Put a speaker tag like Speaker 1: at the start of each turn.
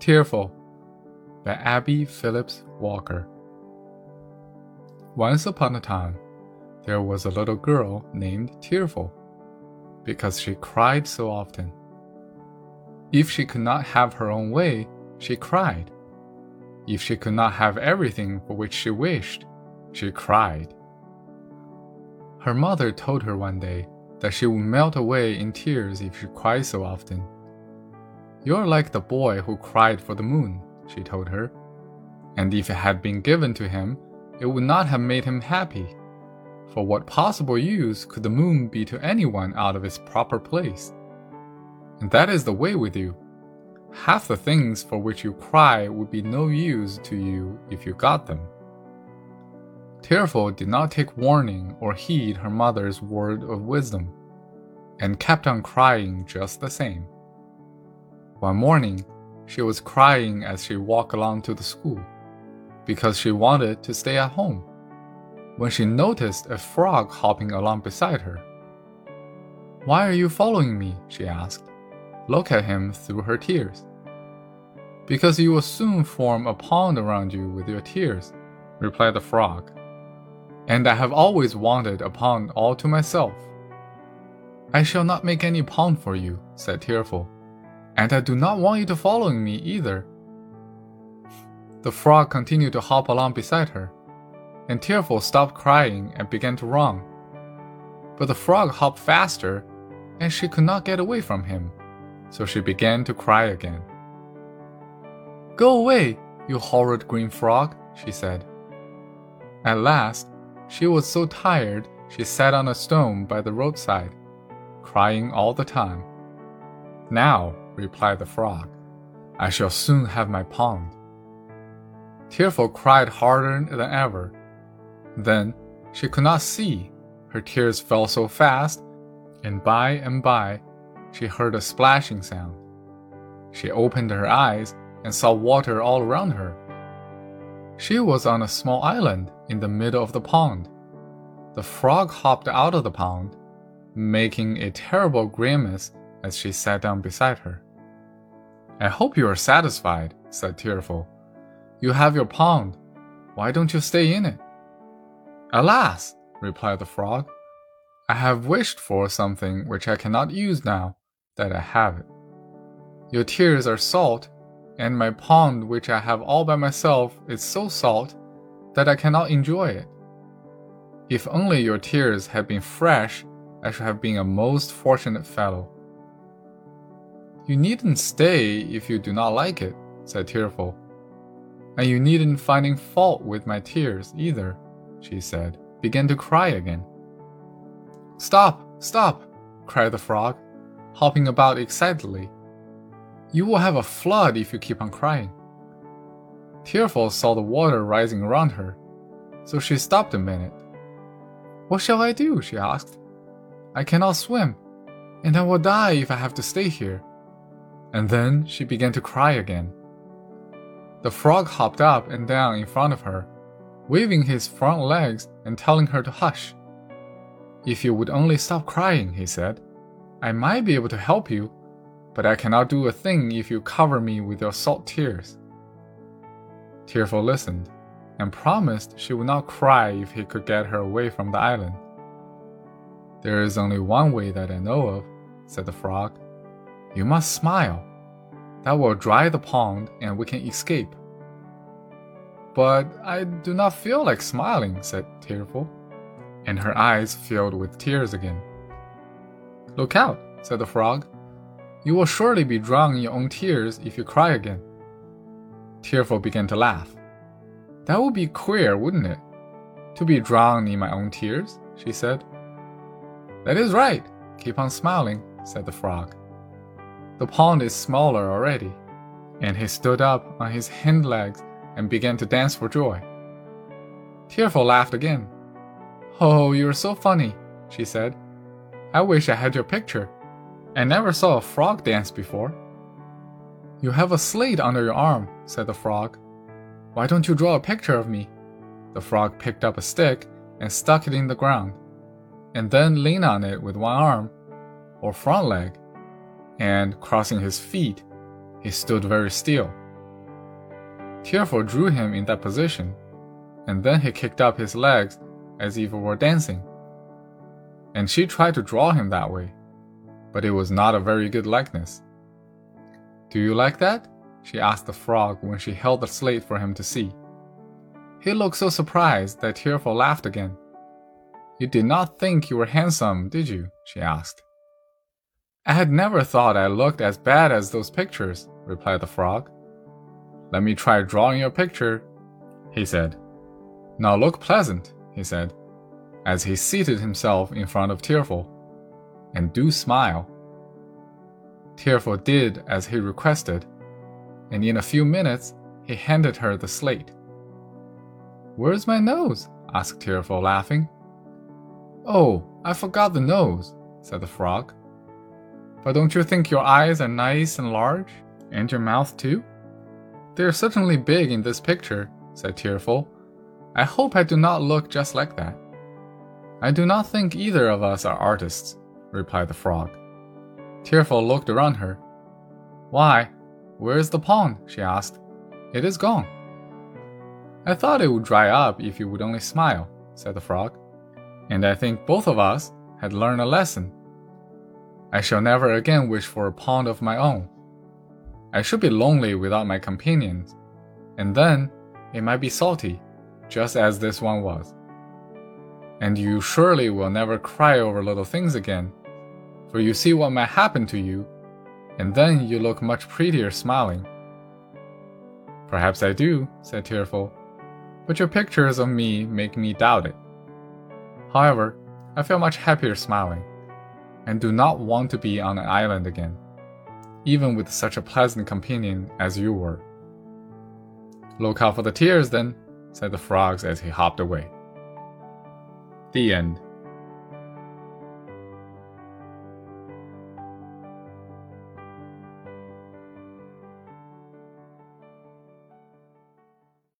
Speaker 1: Tearful by Abbie Phillips Walker. Once upon a time, there was a little girl named Tearful because she cried so often. If she could not have her own way, she cried. If she could not have everything for which she wished, she cried. Her mother told her one day that she would melt away in tears if she cried so often. You're like the boy who cried for the moon, she told her. And if it had been given to him, it would not have made him happy. For what possible use could the moon be to anyone out of its proper place? And that is the way with you. Half the things for which you cry would be no use to you if you got them. Tearful did not take warning or heed her mother's word of wisdom, and kept on crying just the same. One morning, she was crying as she walked along to the school because she wanted to stay at home when she noticed a frog hopping along beside her. Why are you following me? she asked. Look at him through her tears. Because you will soon form a pond around you with your tears, replied the frog. And I have always wanted a pond all to myself. I shall not make any pond for you, said Tearful and I do not want you to follow me either. The frog continued to hop along beside her, and Tearful stopped crying and began to run. But the frog hopped faster, and she could not get away from him, so she began to cry again. Go away, you horrid green frog, she said. At last, she was so tired she sat on a stone by the roadside, crying all the time. Now, replied the frog. I shall soon have my pond. Tearful cried harder than ever. Then she could not see. Her tears fell so fast, and by and by she heard a splashing sound. She opened her eyes and saw water all around her. She was on a small island in the middle of the pond. The frog hopped out of the pond, making a terrible grimace as she sat down beside her. I hope you are satisfied, said Tearful. You have your pond. Why don't you stay in it? Alas, replied the frog, I have wished for something which I cannot use now that I have it. Your tears are salt, and my pond, which I have all by myself, is so salt that I cannot enjoy it. If only your tears had been fresh, I should have been a most fortunate fellow. You needn't stay if you do not like it, said Tearful. And you needn't finding fault with my tears either, she said, began to cry again. Stop, stop, cried the frog, hopping about excitedly. You will have a flood if you keep on crying. Tearful saw the water rising around her, so she stopped a minute. What shall I do? she asked. I cannot swim, and I will die if I have to stay here and then she began to cry again. The frog hopped up and down in front of her, waving his front legs and telling her to hush. If you would only stop crying, he said, I might be able to help you, but I cannot do a thing if you cover me with your salt tears. Tearful listened and promised she would not cry if he could get her away from the island. There is only one way that I know of, said the frog. You must smile. That will dry the pond and we can escape. But I do not feel like smiling, said Tearful, and her eyes filled with tears again. Look out, said the frog. You will surely be drowned in your own tears if you cry again. Tearful began to laugh. That would be queer, wouldn't it? To be drowned in my own tears, she said. That is right. Keep on smiling, said the frog. The pond is smaller already. And he stood up on his hind legs and began to dance for joy. Tearful laughed again. Oh, you're so funny, she said. I wish I had your picture. I never saw a frog dance before. You have a slate under your arm, said the frog. Why don't you draw a picture of me? The frog picked up a stick and stuck it in the ground, and then leaned on it with one arm, or front leg, and crossing his feet, he stood very still, Tearful drew him in that position, and then he kicked up his legs as if he were dancing. And she tried to draw him that way, but it was not a very good likeness. Do you like that? she asked the frog when she held the slate for him to see. He looked so surprised that Tearful laughed again. You did not think you were handsome, did you? she asked. I had never thought I looked as bad as those pictures, replied the frog. Let me try drawing your picture, he said. Now look pleasant, he said, as he seated himself in front of Tearful. And do smile. Tearful did as he requested, and in a few minutes he handed her the slate. Where's my nose? asked Tearful, laughing. Oh, I forgot the nose, said the frog. But don't you think your eyes are nice and large? And your mouth too? They are certainly big in this picture, said Tearful. I hope I do not look just like that. I do not think either of us are artists, replied the frog. Tearful looked around her. Why, where is the pond? she asked. It is gone. I thought it would dry up if you would only smile, said the frog. And I think both of us had learned a lesson. I shall never again wish for a pond of my own. I should be lonely without my companions, and then it might be salty, just as this one was. And you surely will never cry over little things again, for you see what might happen to you, and then you look much prettier smiling. Perhaps I do, said Tearful, but your pictures of me make me doubt it. However, I feel much happier smiling, and do not want to be on an island again, even with such a pleasant companion as you were. Look out for the tears, then, said the frogs as he hopped away. The end.